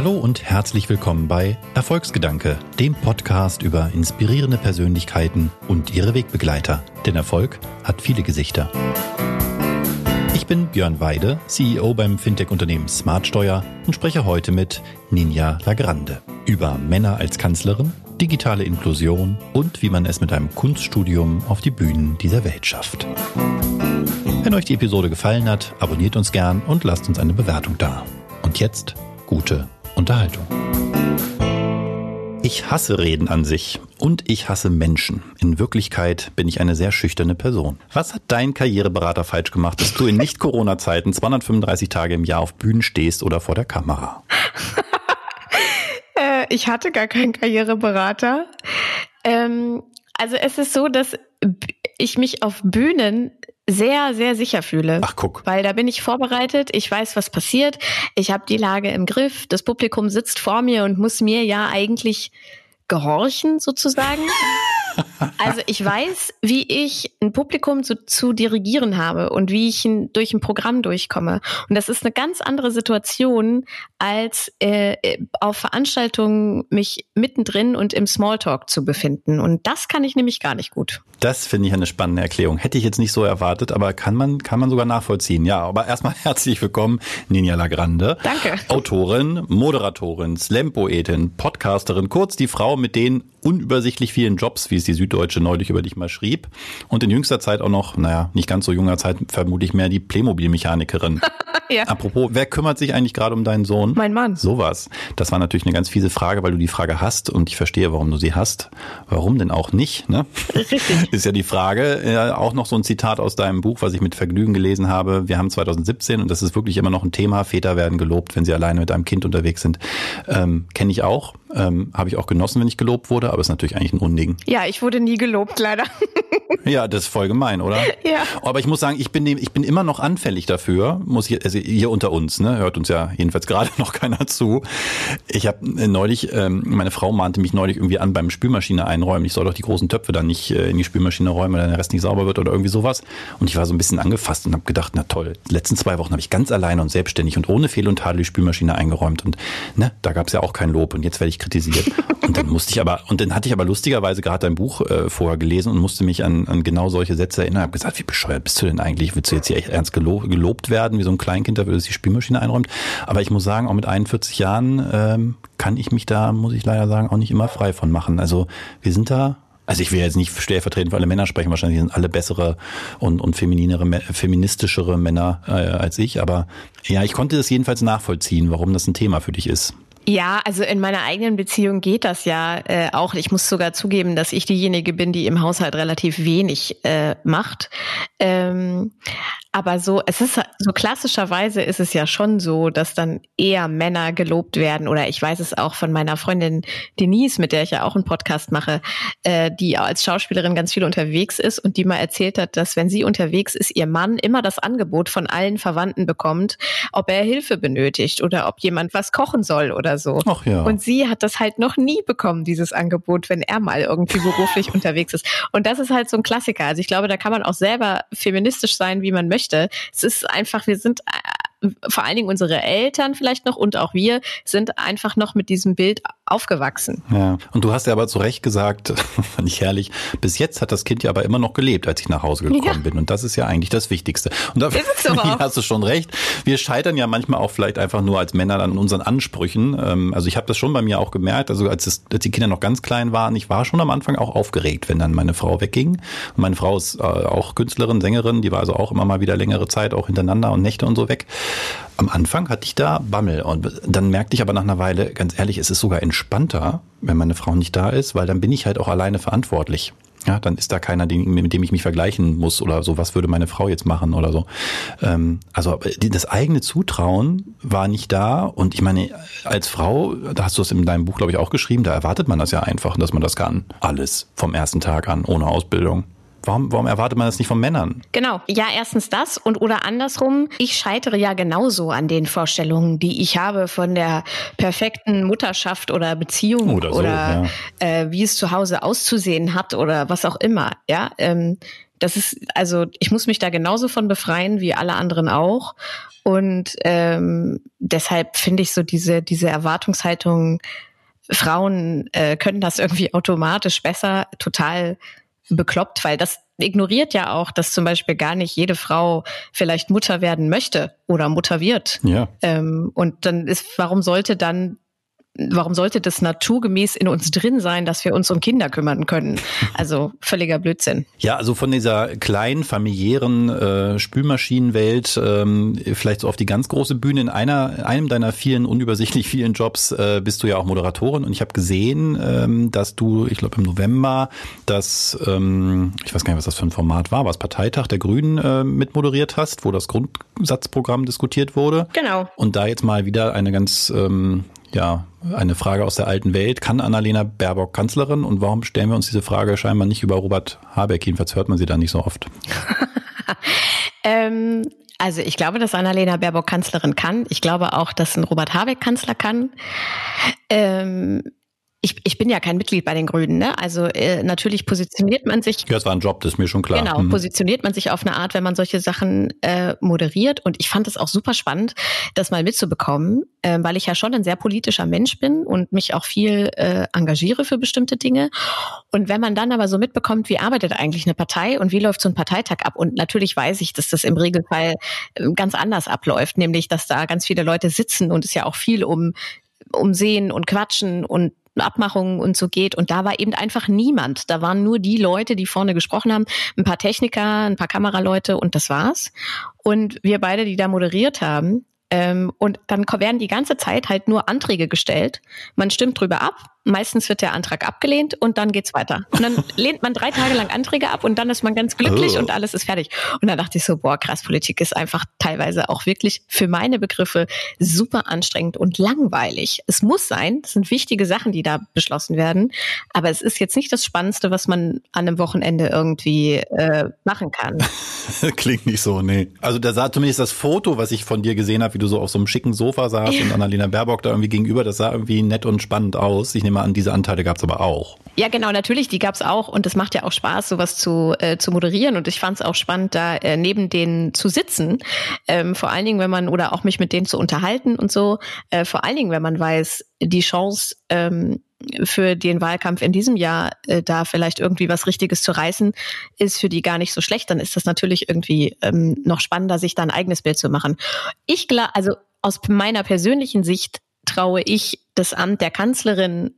Hallo und herzlich willkommen bei Erfolgsgedanke, dem Podcast über inspirierende Persönlichkeiten und ihre Wegbegleiter. Denn Erfolg hat viele Gesichter. Ich bin Björn Weide, CEO beim Fintech-Unternehmen Smartsteuer und spreche heute mit Ninja Lagrande über Männer als Kanzlerin, digitale Inklusion und wie man es mit einem Kunststudium auf die Bühnen dieser Welt schafft. Wenn euch die Episode gefallen hat, abonniert uns gern und lasst uns eine Bewertung da. Und jetzt gute Unterhaltung. Ich hasse Reden an sich und ich hasse Menschen. In Wirklichkeit bin ich eine sehr schüchterne Person. Was hat dein Karriereberater falsch gemacht, dass du in Nicht-Corona-Zeiten 235 Tage im Jahr auf Bühnen stehst oder vor der Kamera? äh, ich hatte gar keinen Karriereberater. Ähm, also es ist so, dass ich mich auf Bühnen sehr, sehr sicher fühle. Ach, guck. Weil da bin ich vorbereitet, ich weiß, was passiert, ich habe die Lage im Griff, das Publikum sitzt vor mir und muss mir ja eigentlich gehorchen, sozusagen. Also ich weiß, wie ich ein Publikum zu, zu dirigieren habe und wie ich ein, durch ein Programm durchkomme. Und das ist eine ganz andere Situation, als äh, auf Veranstaltungen mich mittendrin und im Smalltalk zu befinden. Und das kann ich nämlich gar nicht gut. Das finde ich eine spannende Erklärung. Hätte ich jetzt nicht so erwartet, aber kann man, kann man sogar nachvollziehen. Ja, aber erstmal herzlich willkommen, Ninja Lagrande. Danke. Autorin, Moderatorin, Slam-Poetin, Podcasterin, kurz die Frau mit den unübersichtlich vielen Jobs, wie es die Süddeutsche neulich über dich mal schrieb. Und in jüngster Zeit auch noch, naja, nicht ganz so junger Zeit, vermutlich mehr die Playmobil-Mechanikerin. ja. Apropos, wer kümmert sich eigentlich gerade um deinen Sohn? Mein Mann. Sowas. Das war natürlich eine ganz fiese Frage, weil du die Frage hast und ich verstehe, warum du sie hast. Warum denn auch nicht? Ne? Richtig. Ist ja die Frage. Ja, auch noch so ein Zitat aus deinem Buch, was ich mit Vergnügen gelesen habe. Wir haben 2017 und das ist wirklich immer noch ein Thema. Väter werden gelobt, wenn sie alleine mit einem Kind unterwegs sind. Ähm, Kenne ich auch. Ähm, Habe ich auch genossen, wenn ich gelobt wurde, aber ist natürlich eigentlich ein Unding. Ja, ich wurde nie gelobt, leider. ja, das ist voll gemein, oder? Ja. Aber ich muss sagen, ich bin, ich bin immer noch anfällig dafür, muss ich, also hier unter uns, ne, hört uns ja jedenfalls gerade noch keiner zu. Ich habe neulich, ähm, meine Frau mahnte mich neulich irgendwie an beim Spülmaschine einräumen. Ich soll doch die großen Töpfe dann nicht äh, in die Spülmaschine räumen, weil dann der Rest nicht sauber wird oder irgendwie sowas. Und ich war so ein bisschen angefasst und habe gedacht, na toll, die letzten zwei Wochen habe ich ganz alleine und selbstständig und ohne Fehl und Tadel die Spülmaschine eingeräumt. Und ne, da gab es ja auch kein Lob und jetzt werde ich kritisiert. Und dann musste ich aber, und dann hatte ich aber lustigerweise gerade dein Buch äh, vorher gelesen und musste mich an, an genau solche Sätze erinnern. Ich habe gesagt, wie bescheuert bist du denn eigentlich? Willst du jetzt hier echt ernst gelo gelobt werden, wie so ein Kleinkind, dafür, dass die Spülmaschine einräumt? Aber ich muss sagen, auch mit 41 Jahren ähm, kann ich mich da, muss ich leider sagen, auch nicht immer frei von machen. Also wir sind da also ich will jetzt nicht stellvertretend für alle Männer sprechen, wahrscheinlich sind alle bessere und, und femininere, feministischere Männer äh, als ich, aber ja, ich konnte das jedenfalls nachvollziehen, warum das ein Thema für dich ist. Ja, also in meiner eigenen Beziehung geht das ja äh, auch. Ich muss sogar zugeben, dass ich diejenige bin, die im Haushalt relativ wenig äh, macht. Ähm, aber so, es ist so klassischerweise ist es ja schon so, dass dann eher Männer gelobt werden. Oder ich weiß es auch von meiner Freundin Denise, mit der ich ja auch einen Podcast mache, äh, die als Schauspielerin ganz viel unterwegs ist und die mal erzählt hat, dass wenn sie unterwegs ist, ihr Mann immer das Angebot von allen Verwandten bekommt, ob er Hilfe benötigt oder ob jemand was kochen soll oder so. Ach ja. Und sie hat das halt noch nie bekommen, dieses Angebot, wenn er mal irgendwie beruflich unterwegs ist. Und das ist halt so ein Klassiker. Also ich glaube, da kann man auch selber feministisch sein, wie man möchte möchte. Es ist einfach, wir sind äh, vor allen Dingen unsere Eltern vielleicht noch und auch wir sind einfach noch mit diesem Bild aufgewachsen. Ja, und du hast ja aber zu Recht gesagt, fand ich herrlich, bis jetzt hat das Kind ja aber immer noch gelebt, als ich nach Hause gekommen ja. bin. Und das ist ja eigentlich das Wichtigste. Und da hast du schon recht. Wir scheitern ja manchmal auch vielleicht einfach nur als Männer an unseren Ansprüchen. Ähm, also ich habe das schon bei mir auch gemerkt, also als, es, als die Kinder noch ganz klein waren, ich war schon am Anfang auch aufgeregt, wenn dann meine Frau wegging. Und meine Frau ist äh, auch Künstlerin, Sängerin, die war also auch immer mal wieder längere Zeit auch hintereinander und Nächte und so weg. Am Anfang hatte ich da Bammel und dann merkte ich aber nach einer Weile, ganz ehrlich, es ist sogar entspannter, wenn meine Frau nicht da ist, weil dann bin ich halt auch alleine verantwortlich. Ja, dann ist da keiner, mit dem ich mich vergleichen muss oder so, was würde meine Frau jetzt machen oder so. Ähm, also das eigene Zutrauen war nicht da und ich meine, als Frau, da hast du es in deinem Buch, glaube ich, auch geschrieben, da erwartet man das ja einfach, dass man das kann. Alles vom ersten Tag an, ohne Ausbildung. Warum, warum erwartet man das nicht von Männern? Genau. Ja, erstens das und oder andersrum. Ich scheitere ja genauso an den Vorstellungen, die ich habe von der perfekten Mutterschaft oder Beziehung oder, so, oder ja. äh, wie es zu Hause auszusehen hat oder was auch immer. Ja, ähm, Das ist, also ich muss mich da genauso von befreien wie alle anderen auch. Und ähm, deshalb finde ich so diese, diese Erwartungshaltung, Frauen äh, können das irgendwie automatisch besser, total bekloppt, weil das ignoriert ja auch, dass zum Beispiel gar nicht jede Frau vielleicht Mutter werden möchte oder Mutter wird. Ja. Ähm, und dann ist, warum sollte dann warum sollte das naturgemäß in uns drin sein, dass wir uns um Kinder kümmern können? Also völliger Blödsinn. Ja, also von dieser kleinen familiären äh, Spülmaschinenwelt ähm, vielleicht so auf die ganz große Bühne. In einer, einem deiner vielen unübersichtlich vielen Jobs äh, bist du ja auch Moderatorin und ich habe gesehen, ähm, dass du, ich glaube im November, das, ähm, ich weiß gar nicht, was das für ein Format war, was Parteitag der Grünen äh, mitmoderiert hast, wo das Grundsatzprogramm diskutiert wurde. Genau. Und da jetzt mal wieder eine ganz ähm, ja, eine Frage aus der alten Welt. Kann Annalena Baerbock Kanzlerin? Und warum stellen wir uns diese Frage scheinbar nicht über Robert Habeck? Jedenfalls hört man sie da nicht so oft. ähm, also ich glaube, dass Annalena Baerbock Kanzlerin kann. Ich glaube auch, dass ein Robert Habeck Kanzler kann. Ähm, ich, ich bin ja kein Mitglied bei den Grünen, ne? Also äh, natürlich positioniert man sich. Ja, es war ein Job, das ist mir schon klar. Genau, mhm. positioniert man sich auf eine Art, wenn man solche Sachen äh, moderiert. Und ich fand es auch super spannend, das mal mitzubekommen, äh, weil ich ja schon ein sehr politischer Mensch bin und mich auch viel äh, engagiere für bestimmte Dinge. Und wenn man dann aber so mitbekommt, wie arbeitet eigentlich eine Partei und wie läuft so ein Parteitag ab? Und natürlich weiß ich, dass das im Regelfall äh, ganz anders abläuft, nämlich dass da ganz viele Leute sitzen und es ja auch viel um um Sehen und Quatschen und Abmachungen und so geht. Und da war eben einfach niemand. Da waren nur die Leute, die vorne gesprochen haben, ein paar Techniker, ein paar Kameraleute und das war's. Und wir beide, die da moderiert haben, ähm, und dann werden die ganze Zeit halt nur Anträge gestellt. Man stimmt drüber ab Meistens wird der Antrag abgelehnt und dann geht's weiter. Und dann lehnt man drei Tage lang Anträge ab und dann ist man ganz glücklich oh. und alles ist fertig. Und dann dachte ich so, boah, krass, Politik ist einfach teilweise auch wirklich für meine Begriffe super anstrengend und langweilig. Es muss sein, das sind wichtige Sachen, die da beschlossen werden, aber es ist jetzt nicht das Spannendste, was man an einem Wochenende irgendwie äh, machen kann. Klingt nicht so, nee. Also da sah zumindest das Foto, was ich von dir gesehen habe, wie du so auf so einem schicken Sofa saßt ja. und Annalena Baerbock da irgendwie gegenüber, das sah irgendwie nett und spannend aus. Ich nehme an, diese Anteile gab es aber auch. Ja, genau, natürlich, die gab es auch und es macht ja auch Spaß, sowas zu, äh, zu moderieren und ich fand es auch spannend, da äh, neben denen zu sitzen. Ähm, vor allen Dingen, wenn man, oder auch mich mit denen zu unterhalten und so, äh, vor allen Dingen, wenn man weiß, die Chance ähm, für den Wahlkampf in diesem Jahr äh, da vielleicht irgendwie was Richtiges zu reißen, ist für die gar nicht so schlecht. Dann ist das natürlich irgendwie ähm, noch spannender, sich da ein eigenes Bild zu machen. Ich glaube, also aus meiner persönlichen Sicht traue ich das Amt der Kanzlerin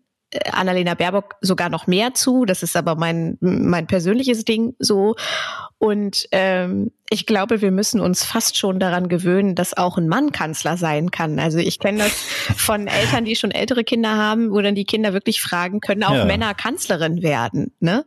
Annalena Baerbock sogar noch mehr zu. Das ist aber mein, mein persönliches Ding so. Und ähm, ich glaube, wir müssen uns fast schon daran gewöhnen, dass auch ein Mann Kanzler sein kann. Also ich kenne das von Eltern, die schon ältere Kinder haben, wo dann die Kinder wirklich fragen, können auch ja. Männer Kanzlerin werden. Ne?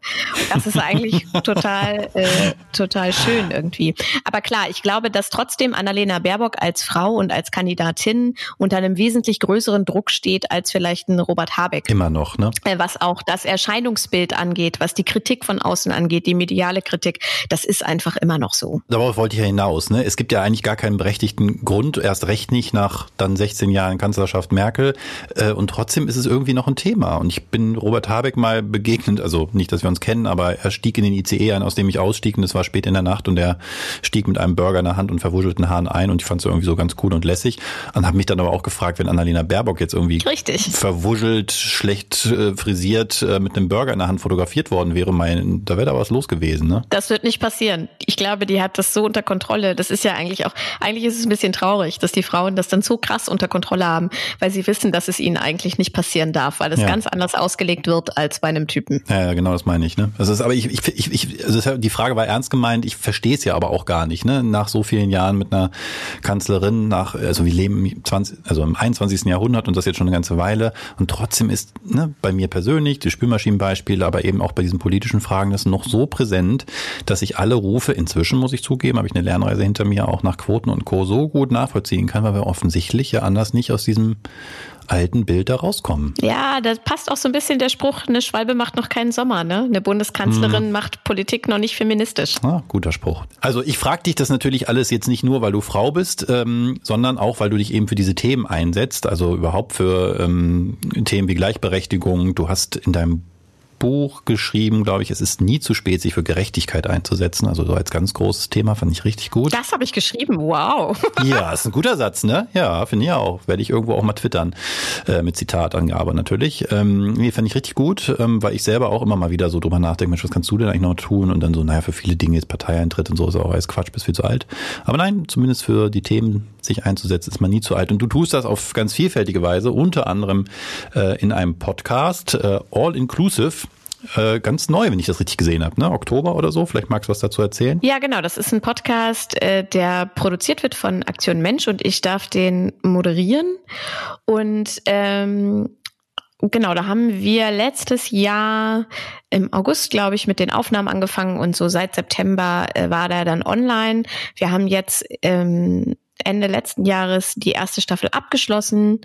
das ist eigentlich total, äh, total schön irgendwie. Aber klar, ich glaube, dass trotzdem Annalena Baerbock als Frau und als Kandidatin unter einem wesentlich größeren Druck steht als vielleicht ein Robert Habeck. Immer noch, ne? Äh, was auch das Erscheinungsbild angeht, was die Kritik von außen angeht, die mediale Kritik, das ist einfach immer noch so darauf wollte ich ja hinaus. Ne? Es gibt ja eigentlich gar keinen berechtigten Grund, erst recht nicht nach dann 16 Jahren Kanzlerschaft Merkel. Äh, und trotzdem ist es irgendwie noch ein Thema. Und ich bin Robert Habeck mal begegnet, also nicht, dass wir uns kennen, aber er stieg in den ICE ein, aus dem ich ausstieg. Und es war spät in der Nacht und er stieg mit einem Burger in der Hand und verwuschelten Haaren ein. Und ich fand es irgendwie so ganz cool und lässig. Und habe mich dann aber auch gefragt, wenn Annalena Baerbock jetzt irgendwie Richtig. verwuschelt, schlecht äh, frisiert äh, mit einem Burger in der Hand fotografiert worden wäre, mein, da wäre da was los gewesen. Ne? Das wird nicht passieren. Ich glaube, die hat das das so unter Kontrolle. Das ist ja eigentlich auch, eigentlich ist es ein bisschen traurig, dass die Frauen das dann so krass unter Kontrolle haben, weil sie wissen, dass es ihnen eigentlich nicht passieren darf, weil es ja. ganz anders ausgelegt wird als bei einem Typen. Ja, genau, das meine ich. Ne? Das ist, aber ich, ich, ich, ich also die Frage war ernst gemeint. Ich verstehe es ja aber auch gar nicht. Ne? Nach so vielen Jahren mit einer Kanzlerin, nach, also wir leben im 20, also im 21. Jahrhundert und das jetzt schon eine ganze Weile. Und trotzdem ist ne, bei mir persönlich, die Spülmaschinenbeispiele, aber eben auch bei diesen politischen Fragen, das noch so präsent, dass ich alle Rufe inzwischen, muss ich zugeben, habe ich eine Lernreise hinter mir auch nach Quoten und Co. so gut nachvollziehen kann, weil wir offensichtlich ja anders nicht aus diesem alten Bild da rauskommen. Ja, das passt auch so ein bisschen der Spruch, eine Schwalbe macht noch keinen Sommer, ne? Eine Bundeskanzlerin hm. macht Politik noch nicht feministisch. Ah, guter Spruch. Also ich frage dich das natürlich alles jetzt nicht nur, weil du Frau bist, ähm, sondern auch, weil du dich eben für diese Themen einsetzt, also überhaupt für ähm, Themen wie Gleichberechtigung. Du hast in deinem Buch geschrieben, glaube ich, es ist nie zu spät, sich für Gerechtigkeit einzusetzen. Also so als ganz großes Thema fand ich richtig gut. Das habe ich geschrieben, wow. ja, ist ein guter Satz, ne? Ja, finde ich auch. Werde ich irgendwo auch mal twittern äh, mit Zitatangabe natürlich. Ähm, nee, fand ich richtig gut, ähm, weil ich selber auch immer mal wieder so drüber nachdenke, Mensch, was kannst du denn eigentlich noch tun? Und dann so, naja, für viele Dinge ist Parteieintritt und so ist auch alles Quatsch, bist viel zu alt. Aber nein, zumindest für die Themen sich einzusetzen, ist man nie zu alt. Und du tust das auf ganz vielfältige Weise, unter anderem äh, in einem Podcast, äh, All Inclusive äh, ganz neu, wenn ich das richtig gesehen habe, ne? Oktober oder so. Vielleicht magst du was dazu erzählen? Ja, genau. Das ist ein Podcast, äh, der produziert wird von Aktion Mensch und ich darf den moderieren. Und ähm, Genau, da haben wir letztes Jahr im August, glaube ich, mit den Aufnahmen angefangen und so seit September äh, war der dann online. Wir haben jetzt ähm, Ende letzten Jahres die erste Staffel abgeschlossen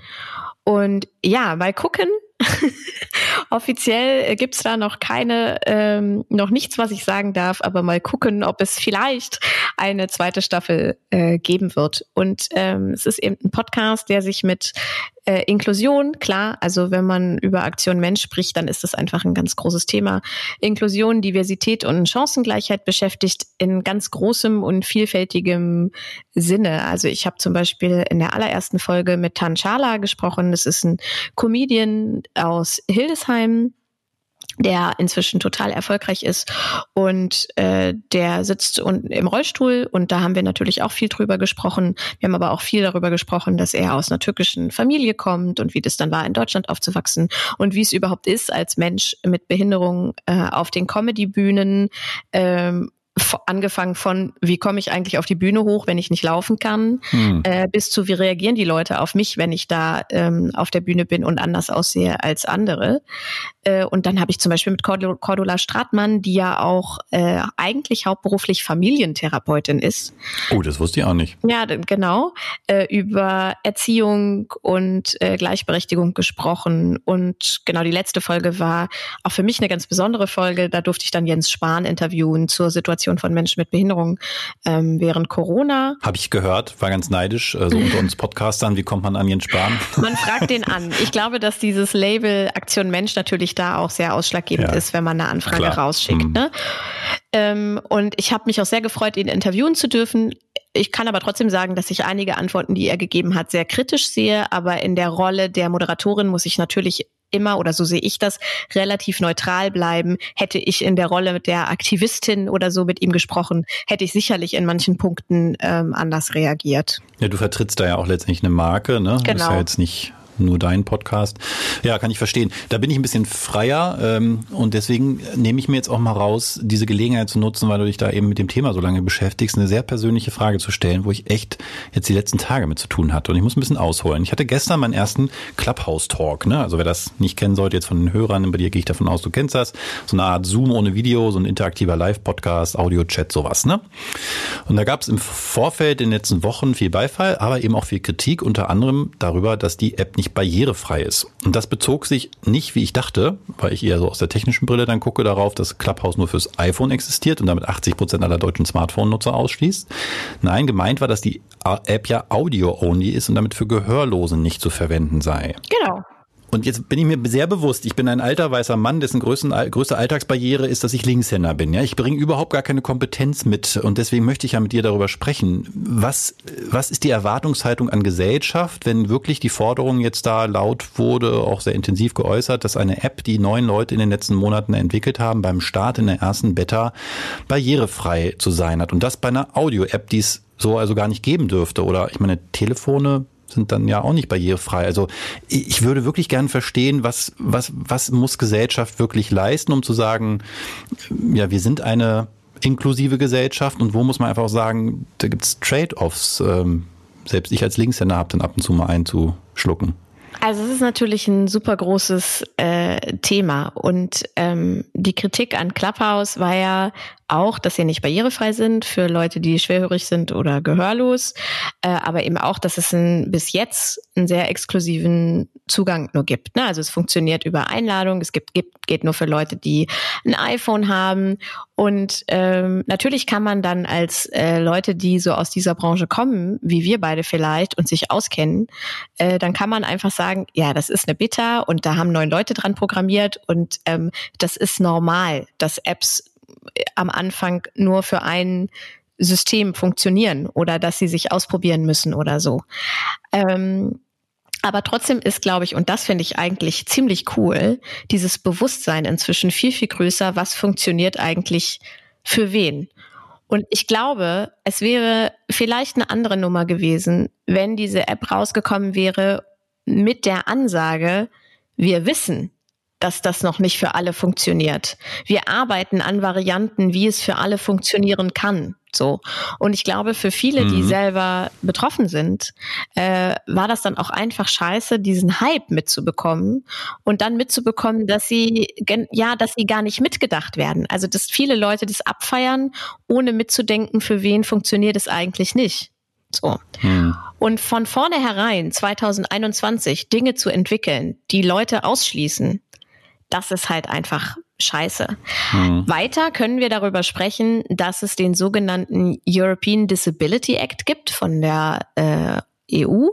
und ja, mal gucken, Offiziell gibt's da noch keine, ähm, noch nichts, was ich sagen darf, aber mal gucken, ob es vielleicht eine zweite Staffel äh, geben wird. Und ähm, es ist eben ein Podcast, der sich mit äh, Inklusion, klar, also wenn man über Aktion Mensch spricht, dann ist das einfach ein ganz großes Thema. Inklusion, Diversität und Chancengleichheit beschäftigt in ganz großem und vielfältigem Sinne. Also ich habe zum Beispiel in der allerersten Folge mit Tan Chala gesprochen. Das ist ein Comedian aus Hildesheim, der inzwischen total erfolgreich ist und äh, der sitzt und, im Rollstuhl und da haben wir natürlich auch viel drüber gesprochen. Wir haben aber auch viel darüber gesprochen, dass er aus einer türkischen Familie kommt und wie das dann war, in Deutschland aufzuwachsen und wie es überhaupt ist, als Mensch mit Behinderung äh, auf den Comedy-Bühnen ähm, angefangen von, wie komme ich eigentlich auf die Bühne hoch, wenn ich nicht laufen kann, hm. äh, bis zu, wie reagieren die Leute auf mich, wenn ich da ähm, auf der Bühne bin und anders aussehe als andere. Äh, und dann habe ich zum Beispiel mit Cordula Stratmann, die ja auch äh, eigentlich hauptberuflich Familientherapeutin ist. Oh, das wusste ich auch nicht. Ja, genau. Äh, über Erziehung und äh, Gleichberechtigung gesprochen. Und genau die letzte Folge war auch für mich eine ganz besondere Folge. Da durfte ich dann Jens Spahn interviewen zur Situation von Menschen mit Behinderung ähm, während Corona. Habe ich gehört, war ganz neidisch. Also unter uns Podcastern, wie kommt man an Jens Spahn? Man fragt den an. Ich glaube, dass dieses Label Aktion Mensch natürlich natürlich da auch sehr ausschlaggebend ja. ist, wenn man eine Anfrage Klar. rausschickt. Mhm. Ne? Ähm, und ich habe mich auch sehr gefreut, ihn interviewen zu dürfen. Ich kann aber trotzdem sagen, dass ich einige Antworten, die er gegeben hat, sehr kritisch sehe. Aber in der Rolle der Moderatorin muss ich natürlich immer, oder so sehe ich das, relativ neutral bleiben. Hätte ich in der Rolle der Aktivistin oder so mit ihm gesprochen, hätte ich sicherlich in manchen Punkten ähm, anders reagiert. Ja, du vertrittst da ja auch letztendlich eine Marke, ne? Genau. Das ist ja jetzt nicht nur dein Podcast. Ja, kann ich verstehen. Da bin ich ein bisschen freier ähm, und deswegen nehme ich mir jetzt auch mal raus, diese Gelegenheit zu nutzen, weil du dich da eben mit dem Thema so lange beschäftigst, eine sehr persönliche Frage zu stellen, wo ich echt jetzt die letzten Tage mit zu tun hatte. Und ich muss ein bisschen ausholen. Ich hatte gestern meinen ersten Clubhouse-Talk. Ne? Also wer das nicht kennen sollte, jetzt von den Hörern, bei dir gehe ich davon aus, du kennst das. So eine Art Zoom ohne Video, so ein interaktiver Live-Podcast, Audio-Chat, sowas. Ne? Und da gab es im Vorfeld in den letzten Wochen viel Beifall, aber eben auch viel Kritik, unter anderem darüber, dass die App nicht barrierefrei ist. Und das bezog sich nicht, wie ich dachte, weil ich eher so aus der technischen Brille dann gucke darauf, dass Clubhouse nur fürs iPhone existiert und damit 80 Prozent aller deutschen Smartphone-Nutzer ausschließt. Nein, gemeint war, dass die App ja Audio-only ist und damit für Gehörlose nicht zu verwenden sei. Genau. Und jetzt bin ich mir sehr bewusst, ich bin ein alter weißer Mann, dessen größten, größte Alltagsbarriere ist, dass ich Linkshänder bin. Ja, ich bringe überhaupt gar keine Kompetenz mit und deswegen möchte ich ja mit dir darüber sprechen. Was, was ist die Erwartungshaltung an Gesellschaft, wenn wirklich die Forderung jetzt da laut wurde, auch sehr intensiv geäußert, dass eine App, die neun Leute in den letzten Monaten entwickelt haben, beim Start in der ersten Beta barrierefrei zu sein hat und das bei einer Audio-App, die es so also gar nicht geben dürfte. Oder ich meine, Telefone sind dann ja auch nicht barrierefrei. Also ich würde wirklich gern verstehen, was, was, was muss Gesellschaft wirklich leisten, um zu sagen, ja, wir sind eine inklusive Gesellschaft und wo muss man einfach sagen, da gibt's Trade-offs. Ähm, selbst ich als Linkshänder habe dann ab und zu mal einzuschlucken. Also es ist natürlich ein super großes äh, Thema und ähm, die Kritik an Clubhouse war ja auch, dass sie nicht barrierefrei sind für Leute, die schwerhörig sind oder gehörlos, äh, aber eben auch, dass es ein, bis jetzt einen sehr exklusiven Zugang nur gibt. Ne? Also es funktioniert über Einladung, es gibt, gibt, geht nur für Leute, die ein iPhone haben. Und ähm, natürlich kann man dann als äh, Leute, die so aus dieser Branche kommen, wie wir beide vielleicht, und sich auskennen, äh, dann kann man einfach sagen, ja, das ist eine Beta und da haben neun Leute dran programmiert und ähm, das ist normal, dass Apps am Anfang nur für ein System funktionieren oder dass sie sich ausprobieren müssen oder so. Ähm, aber trotzdem ist, glaube ich, und das finde ich eigentlich ziemlich cool, dieses Bewusstsein inzwischen viel, viel größer, was funktioniert eigentlich für wen. Und ich glaube, es wäre vielleicht eine andere Nummer gewesen, wenn diese App rausgekommen wäre mit der Ansage, wir wissen, dass das noch nicht für alle funktioniert. Wir arbeiten an Varianten, wie es für alle funktionieren kann. So. Und ich glaube, für viele, die mhm. selber betroffen sind, äh, war das dann auch einfach scheiße, diesen Hype mitzubekommen und dann mitzubekommen, dass sie, ja, dass sie gar nicht mitgedacht werden. Also, dass viele Leute das abfeiern, ohne mitzudenken, für wen funktioniert es eigentlich nicht. So. Mhm. Und von vornherein 2021 Dinge zu entwickeln, die Leute ausschließen, das ist halt einfach scheiße. Mhm. Weiter können wir darüber sprechen, dass es den sogenannten European Disability Act gibt von der äh, EU,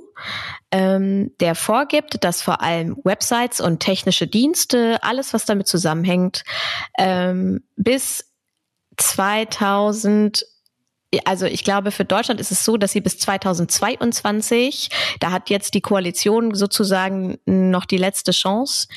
ähm, der vorgibt, dass vor allem Websites und technische Dienste, alles was damit zusammenhängt, ähm, bis 2000 also ich glaube, für Deutschland ist es so, dass sie bis 2022, da hat jetzt die Koalition sozusagen noch die letzte Chance,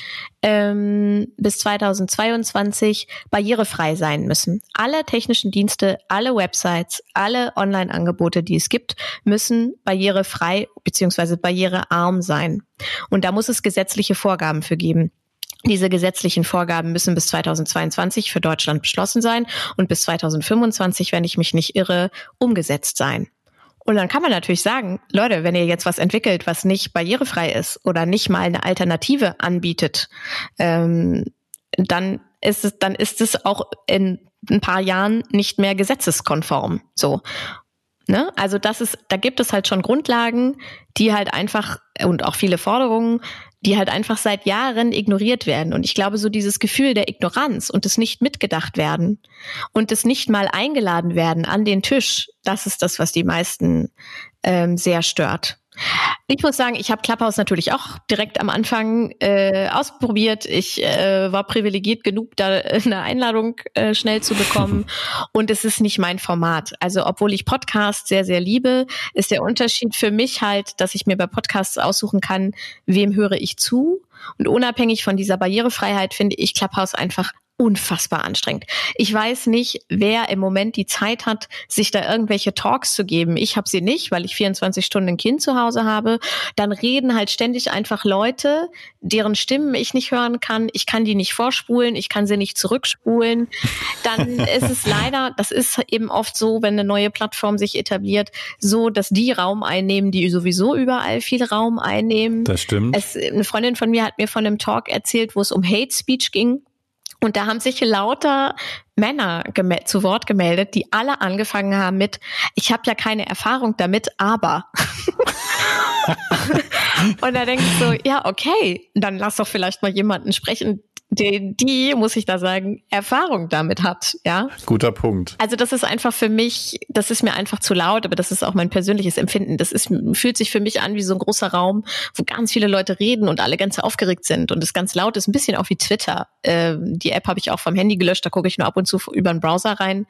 ähm, bis 2022 barrierefrei sein müssen. Alle technischen Dienste, alle Websites, alle Online-Angebote, die es gibt, müssen barrierefrei beziehungsweise barrierearm sein. Und da muss es gesetzliche Vorgaben für geben. Diese gesetzlichen Vorgaben müssen bis 2022 für Deutschland beschlossen sein und bis 2025, wenn ich mich nicht irre, umgesetzt sein. Und dann kann man natürlich sagen, Leute, wenn ihr jetzt was entwickelt, was nicht barrierefrei ist oder nicht mal eine Alternative anbietet, ähm, dann ist es, dann ist es auch in ein paar Jahren nicht mehr gesetzeskonform. So. Ne? Also das ist, da gibt es halt schon Grundlagen, die halt einfach und auch viele Forderungen, die halt einfach seit Jahren ignoriert werden. Und ich glaube, so dieses Gefühl der Ignoranz und des nicht mitgedacht werden und des nicht mal eingeladen werden an den Tisch, das ist das, was die meisten ähm, sehr stört. Ich muss sagen, ich habe Clubhouse natürlich auch direkt am Anfang äh, ausprobiert. Ich äh, war privilegiert genug, da eine Einladung äh, schnell zu bekommen. Und es ist nicht mein Format. Also obwohl ich Podcasts sehr, sehr liebe, ist der Unterschied für mich halt, dass ich mir bei Podcasts aussuchen kann, wem höre ich zu. Und unabhängig von dieser Barrierefreiheit finde ich Clubhouse einfach unfassbar anstrengend. Ich weiß nicht, wer im Moment die Zeit hat, sich da irgendwelche Talks zu geben. Ich habe sie nicht, weil ich 24 Stunden ein Kind zu Hause habe. Dann reden halt ständig einfach Leute, deren Stimmen ich nicht hören kann. Ich kann die nicht vorspulen, ich kann sie nicht zurückspulen. Dann ist es leider, das ist eben oft so, wenn eine neue Plattform sich etabliert, so, dass die Raum einnehmen, die sowieso überall viel Raum einnehmen. Das stimmt. Es, eine Freundin von mir hat mir von einem Talk erzählt, wo es um Hate Speech ging und da haben sich lauter Männer zu Wort gemeldet, die alle angefangen haben mit, ich habe ja keine Erfahrung damit, aber. und da denkst du, ja, okay, dann lass doch vielleicht mal jemanden sprechen, die, die, muss ich da sagen, Erfahrung damit hat, ja. Guter Punkt. Also das ist einfach für mich, das ist mir einfach zu laut, aber das ist auch mein persönliches Empfinden. Das ist, fühlt sich für mich an wie so ein großer Raum, wo ganz viele Leute reden und alle ganz aufgeregt sind und es ganz laut ist, ein bisschen auch wie Twitter. Ähm, die App habe ich auch vom Handy gelöscht, da gucke ich nur ab und zu über den Browser rein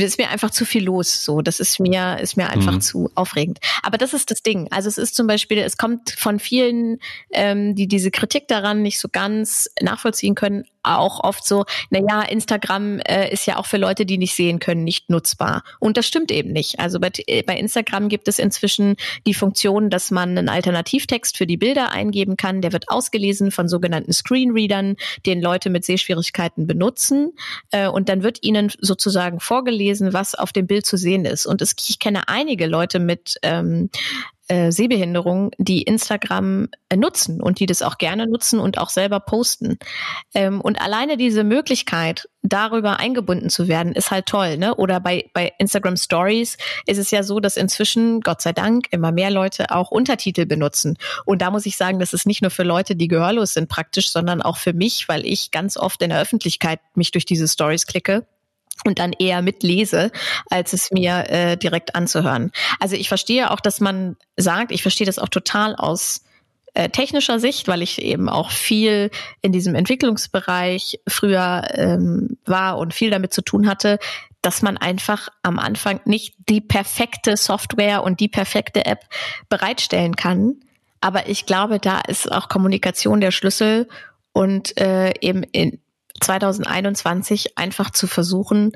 ist mir einfach zu viel los. So, das ist mir ist mir einfach mhm. zu aufregend. Aber das ist das Ding. Also es ist zum Beispiel, es kommt von vielen, ähm, die diese Kritik daran nicht so ganz nachvollziehen können, auch oft so, na ja, Instagram äh, ist ja auch für Leute, die nicht sehen können, nicht nutzbar. Und das stimmt eben nicht. Also bei, äh, bei Instagram gibt es inzwischen die Funktion, dass man einen Alternativtext für die Bilder eingeben kann. Der wird ausgelesen von sogenannten Screenreadern, den Leute mit Sehschwierigkeiten benutzen. Äh, und dann wird ihnen sozusagen vorgelesen, was auf dem Bild zu sehen ist. Und es, ich kenne einige Leute mit ähm, äh, Sehbehinderung, die Instagram äh, nutzen und die das auch gerne nutzen und auch selber posten. Ähm, und alleine diese Möglichkeit, darüber eingebunden zu werden, ist halt toll. Ne? Oder bei, bei Instagram Stories ist es ja so, dass inzwischen, Gott sei Dank, immer mehr Leute auch Untertitel benutzen. Und da muss ich sagen, das ist nicht nur für Leute, die gehörlos sind praktisch, sondern auch für mich, weil ich ganz oft in der Öffentlichkeit mich durch diese Stories klicke und dann eher mitlese, als es mir äh, direkt anzuhören. Also ich verstehe auch, dass man sagt, ich verstehe das auch total aus äh, technischer Sicht, weil ich eben auch viel in diesem Entwicklungsbereich früher ähm, war und viel damit zu tun hatte, dass man einfach am Anfang nicht die perfekte Software und die perfekte App bereitstellen kann. Aber ich glaube, da ist auch Kommunikation der Schlüssel und äh, eben in 2021 einfach zu versuchen,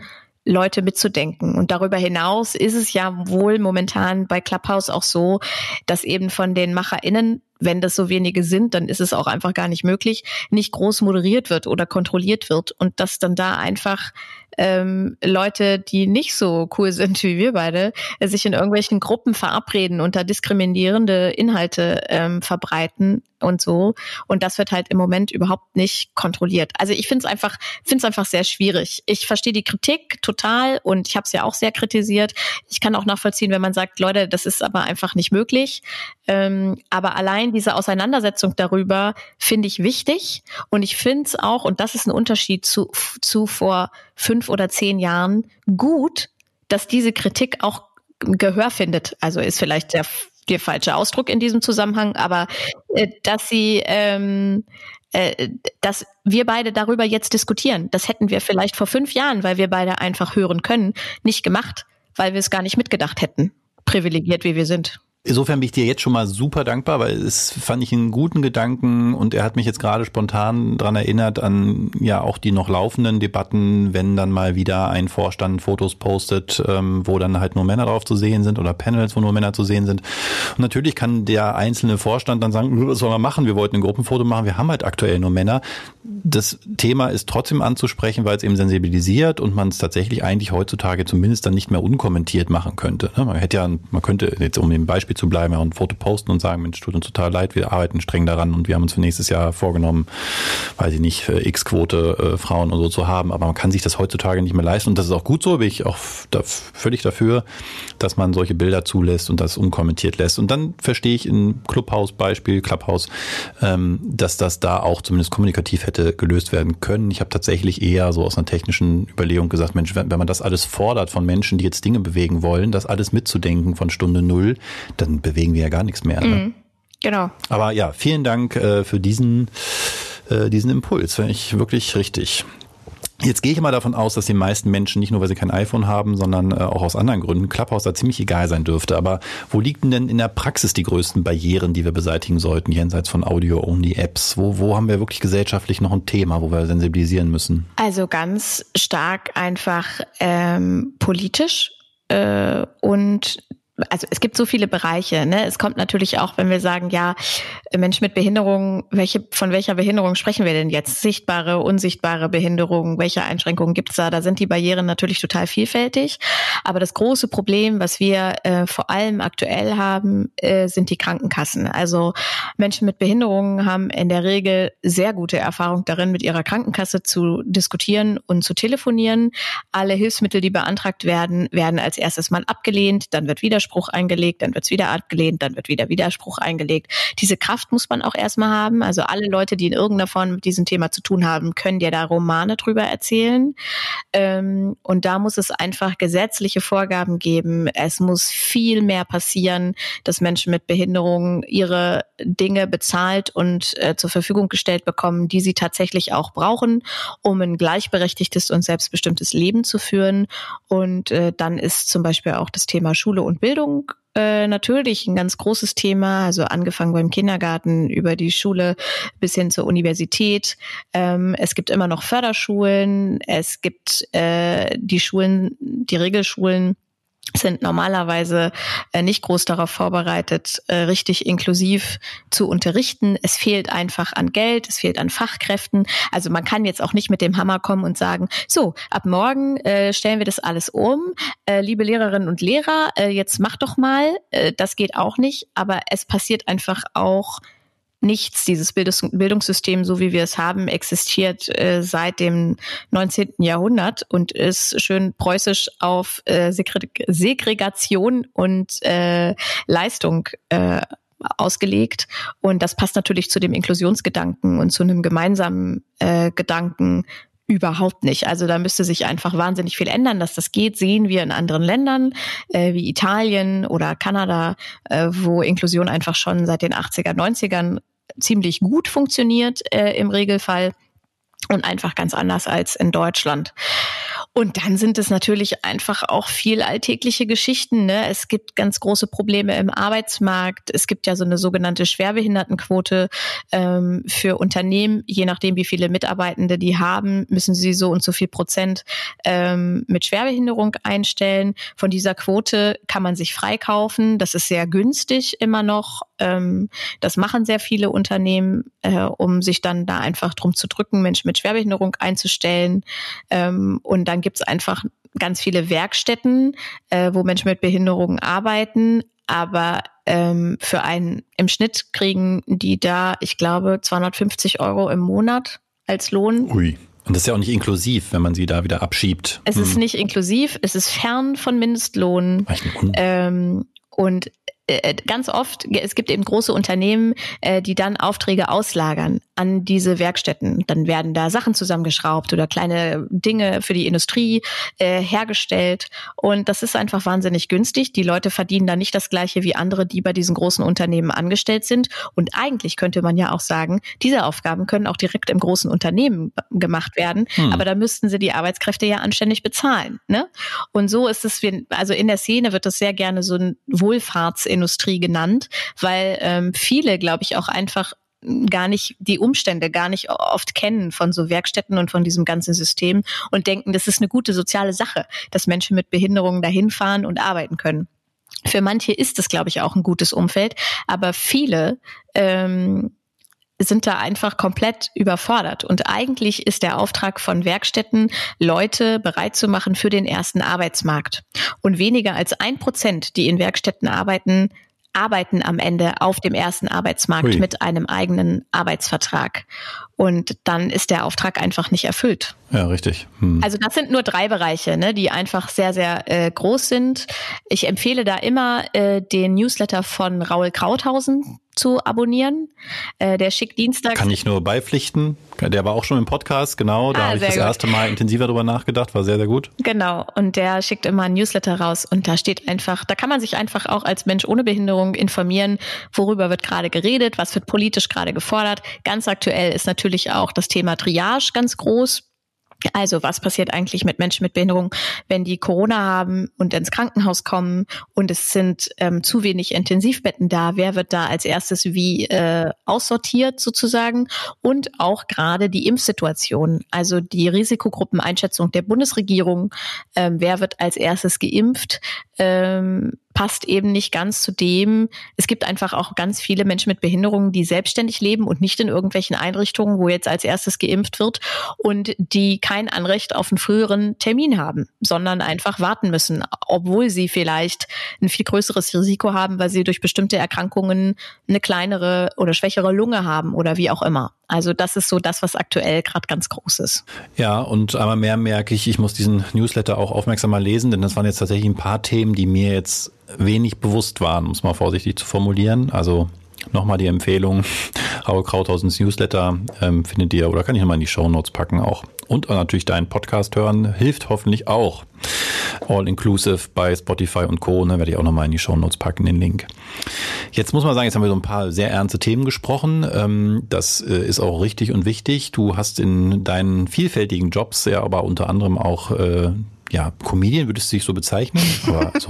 Leute mitzudenken. Und darüber hinaus ist es ja wohl momentan bei Clubhouse auch so, dass eben von den MacherInnen, wenn das so wenige sind, dann ist es auch einfach gar nicht möglich, nicht groß moderiert wird oder kontrolliert wird und dass dann da einfach ähm, Leute, die nicht so cool sind wie wir beide, äh, sich in irgendwelchen Gruppen verabreden und da diskriminierende Inhalte ähm, verbreiten und so. Und das wird halt im Moment überhaupt nicht kontrolliert. Also ich finde es einfach, finde es einfach sehr schwierig. Ich verstehe die Kritik total und ich habe es ja auch sehr kritisiert. Ich kann auch nachvollziehen, wenn man sagt, Leute, das ist aber einfach nicht möglich. Ähm, aber allein diese Auseinandersetzung darüber finde ich wichtig und ich finde es auch, und das ist ein Unterschied zu, zu vor fünf oder zehn Jahren, gut, dass diese Kritik auch Gehör findet. Also ist vielleicht der der falsche Ausdruck in diesem Zusammenhang, aber äh, dass sie, ähm, äh, dass wir beide darüber jetzt diskutieren. Das hätten wir vielleicht vor fünf Jahren, weil wir beide einfach hören können, nicht gemacht, weil wir es gar nicht mitgedacht hätten, privilegiert wie wir sind. Insofern bin ich dir jetzt schon mal super dankbar, weil es fand ich einen guten Gedanken und er hat mich jetzt gerade spontan dran erinnert an ja auch die noch laufenden Debatten, wenn dann mal wieder ein Vorstand Fotos postet, ähm, wo dann halt nur Männer drauf zu sehen sind oder Panels, wo nur Männer zu sehen sind. Und natürlich kann der einzelne Vorstand dann sagen, was soll man machen? Wir wollten ein Gruppenfoto machen, wir haben halt aktuell nur Männer. Das Thema ist trotzdem anzusprechen, weil es eben sensibilisiert und man es tatsächlich eigentlich heutzutage zumindest dann nicht mehr unkommentiert machen könnte. Ne? Man hätte ja, man könnte jetzt um dem Beispiel zu bleiben, ja, ein Foto posten und sagen, Mensch, tut uns total leid, wir arbeiten streng daran und wir haben uns für nächstes Jahr vorgenommen, weiß ich nicht, X-Quote äh, Frauen und so zu haben, aber man kann sich das heutzutage nicht mehr leisten und das ist auch gut so, bin ich auch da, völlig dafür, dass man solche Bilder zulässt und das unkommentiert lässt. Und dann verstehe ich in Clubhouse-Beispiel, Clubhouse, ähm, dass das da auch zumindest kommunikativ hätte gelöst werden können. Ich habe tatsächlich eher so aus einer technischen Überlegung gesagt, Mensch, wenn, wenn man das alles fordert von Menschen, die jetzt Dinge bewegen wollen, das alles mitzudenken von Stunde null, dann dann bewegen wir ja gar nichts mehr. Ne? Mhm. Genau. Aber ja, vielen Dank äh, für diesen, äh, diesen Impuls. Finde ich wirklich richtig. Jetzt gehe ich mal davon aus, dass die meisten Menschen nicht nur, weil sie kein iPhone haben, sondern äh, auch aus anderen Gründen Clubhouse da ziemlich egal sein dürfte. Aber wo liegen denn in der Praxis die größten Barrieren, die wir beseitigen sollten, jenseits von Audio-Only-Apps? Wo, wo haben wir wirklich gesellschaftlich noch ein Thema, wo wir sensibilisieren müssen? Also ganz stark einfach ähm, politisch äh, und also es gibt so viele Bereiche. Ne? Es kommt natürlich auch, wenn wir sagen, ja, Mensch mit Behinderung, welche, von welcher Behinderung sprechen wir denn jetzt? Sichtbare, unsichtbare Behinderung, welche Einschränkungen gibt es da? Da sind die Barrieren natürlich total vielfältig. Aber das große Problem, was wir äh, vor allem aktuell haben, äh, sind die Krankenkassen. Also Menschen mit Behinderungen haben in der Regel sehr gute Erfahrung darin, mit ihrer Krankenkasse zu diskutieren und zu telefonieren. Alle Hilfsmittel, die beantragt werden, werden als erstes mal abgelehnt, dann wird wieder Widerspruch eingelegt, dann wird es wieder abgelehnt, dann wird wieder Widerspruch eingelegt. Diese Kraft muss man auch erstmal haben. Also alle Leute, die in irgendeiner Form mit diesem Thema zu tun haben, können dir da Romane drüber erzählen. Ähm, und da muss es einfach gesetzliche Vorgaben geben. Es muss viel mehr passieren, dass Menschen mit Behinderungen ihre Dinge bezahlt und äh, zur Verfügung gestellt bekommen, die sie tatsächlich auch brauchen, um ein gleichberechtigtes und selbstbestimmtes Leben zu führen. Und äh, dann ist zum Beispiel auch das Thema Schule und Bildung Bildung äh, natürlich ein ganz großes Thema, also angefangen beim Kindergarten über die Schule bis hin zur Universität. Ähm, es gibt immer noch Förderschulen, es gibt äh, die Schulen, die Regelschulen sind normalerweise äh, nicht groß darauf vorbereitet, äh, richtig inklusiv zu unterrichten. Es fehlt einfach an Geld, es fehlt an Fachkräften. Also man kann jetzt auch nicht mit dem Hammer kommen und sagen, so, ab morgen äh, stellen wir das alles um. Liebe Lehrerinnen und Lehrer, jetzt macht doch mal. Das geht auch nicht, aber es passiert einfach auch nichts. Dieses Bildungssystem, so wie wir es haben, existiert äh, seit dem 19. Jahrhundert und ist schön preußisch auf äh, Segregation und äh, Leistung äh, ausgelegt. Und das passt natürlich zu dem Inklusionsgedanken und zu einem gemeinsamen äh, Gedanken überhaupt nicht. Also da müsste sich einfach wahnsinnig viel ändern, dass das geht. Sehen wir in anderen Ländern äh, wie Italien oder Kanada, äh, wo Inklusion einfach schon seit den 80er, 90ern ziemlich gut funktioniert äh, im Regelfall und einfach ganz anders als in Deutschland. Und dann sind es natürlich einfach auch viel alltägliche Geschichten. Ne? Es gibt ganz große Probleme im Arbeitsmarkt. Es gibt ja so eine sogenannte Schwerbehindertenquote ähm, für Unternehmen. Je nachdem, wie viele Mitarbeitende die haben, müssen sie so und so viel Prozent ähm, mit Schwerbehinderung einstellen. Von dieser Quote kann man sich freikaufen. Das ist sehr günstig immer noch. Ähm, das machen sehr viele Unternehmen, äh, um sich dann da einfach drum zu drücken, Menschen mit Schwerbehinderung einzustellen. Ähm, und dann gibt es einfach ganz viele Werkstätten, äh, wo Menschen mit Behinderungen arbeiten, aber ähm, für einen im Schnitt kriegen die da, ich glaube, 250 Euro im Monat als Lohn. Ui. Und das ist ja auch nicht inklusiv, wenn man sie da wieder abschiebt. Es hm. ist nicht inklusiv, es ist fern von Mindestlohn. Ähm, und ganz oft, es gibt eben große Unternehmen, äh, die dann Aufträge auslagern an diese Werkstätten. Dann werden da Sachen zusammengeschraubt oder kleine Dinge für die Industrie äh, hergestellt. Und das ist einfach wahnsinnig günstig. Die Leute verdienen da nicht das gleiche wie andere, die bei diesen großen Unternehmen angestellt sind. Und eigentlich könnte man ja auch sagen, diese Aufgaben können auch direkt im großen Unternehmen gemacht werden. Hm. Aber da müssten sie die Arbeitskräfte ja anständig bezahlen. Ne? Und so ist es, also in der Szene wird das sehr gerne so ein Wohlfahrtsindustrie genannt, weil ähm, viele, glaube ich, auch einfach gar nicht die Umstände gar nicht oft kennen von so Werkstätten und von diesem ganzen System und denken, das ist eine gute soziale Sache, dass Menschen mit Behinderungen dahin fahren und arbeiten können. Für manche ist es, glaube ich, auch ein gutes Umfeld, aber viele ähm, sind da einfach komplett überfordert. Und eigentlich ist der Auftrag von Werkstätten, Leute bereit zu machen für den ersten Arbeitsmarkt. Und weniger als ein Prozent, die in Werkstätten arbeiten, arbeiten am Ende auf dem ersten Arbeitsmarkt Ui. mit einem eigenen Arbeitsvertrag. Und dann ist der Auftrag einfach nicht erfüllt. Ja, richtig. Hm. Also das sind nur drei Bereiche, ne, die einfach sehr, sehr äh, groß sind. Ich empfehle da immer äh, den Newsletter von Raul Krauthausen zu abonnieren. Äh, der schickt Dienstag. Kann ich nur beipflichten. Der war auch schon im Podcast, genau. Da ah, habe ich das gut. erste Mal intensiver drüber nachgedacht, war sehr, sehr gut. Genau. Und der schickt immer ein Newsletter raus und da steht einfach, da kann man sich einfach auch als Mensch ohne Behinderung informieren, worüber wird gerade geredet, was wird politisch gerade gefordert. Ganz aktuell ist natürlich auch das Thema Triage ganz groß. Also was passiert eigentlich mit Menschen mit Behinderung, wenn die Corona haben und ins Krankenhaus kommen und es sind ähm, zu wenig Intensivbetten da? Wer wird da als erstes wie äh, aussortiert sozusagen? Und auch gerade die Impfsituation, also die Risikogruppeneinschätzung der Bundesregierung. Ähm, wer wird als erstes geimpft? Ähm, passt eben nicht ganz zu dem. Es gibt einfach auch ganz viele Menschen mit Behinderungen, die selbstständig leben und nicht in irgendwelchen Einrichtungen, wo jetzt als erstes geimpft wird und die kein Anrecht auf einen früheren Termin haben, sondern einfach warten müssen, obwohl sie vielleicht ein viel größeres Risiko haben, weil sie durch bestimmte Erkrankungen eine kleinere oder schwächere Lunge haben oder wie auch immer. Also das ist so das, was aktuell gerade ganz groß ist. Ja, und einmal mehr merke ich, ich muss diesen Newsletter auch aufmerksamer lesen, denn das waren jetzt tatsächlich ein paar Themen, die mir jetzt wenig bewusst waren, um es mal vorsichtig zu formulieren. Also nochmal die Empfehlung, Raue Krauthausens Newsletter ähm, findet ihr, oder kann ich nochmal in die Show Notes packen auch. Und natürlich deinen Podcast hören, hilft hoffentlich auch. All inclusive bei Spotify und Co. Ne, werde ich auch nochmal in die Show Notes packen, den Link. Jetzt muss man sagen, jetzt haben wir so ein paar sehr ernste Themen gesprochen. Ähm, das äh, ist auch richtig und wichtig. Du hast in deinen vielfältigen Jobs ja aber unter anderem auch äh, ja, Comedian würdest du dich so bezeichnen? Oder so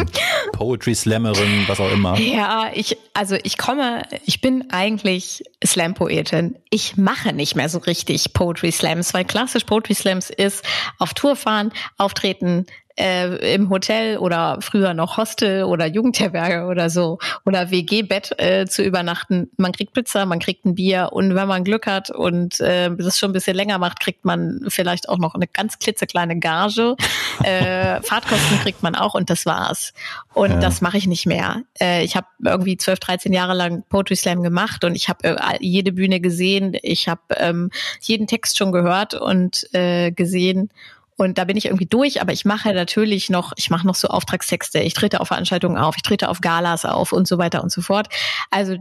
Poetry Slammerin, was auch immer. Ja, ich, also ich komme, ich bin eigentlich Slam-Poetin. Ich mache nicht mehr so richtig Poetry Slams, weil klassisch Poetry Slams ist auf Tour fahren, auftreten, äh, im Hotel oder früher noch Hostel oder Jugendherberge oder so oder WG-Bett äh, zu übernachten. Man kriegt Pizza, man kriegt ein Bier und wenn man Glück hat und äh, das schon ein bisschen länger macht, kriegt man vielleicht auch noch eine ganz klitzekleine Gage. äh, Fahrtkosten kriegt man auch und das war's. Und ja. das mache ich nicht mehr. Äh, ich habe irgendwie 12, 13 Jahre lang Poetry Slam gemacht und ich habe äh, jede Bühne gesehen. Ich habe ähm, jeden Text schon gehört und äh, gesehen. Und da bin ich irgendwie durch, aber ich mache natürlich noch, ich mache noch so Auftragstexte, ich trete auf Veranstaltungen auf, ich trete auf Galas auf und so weiter und so fort. Also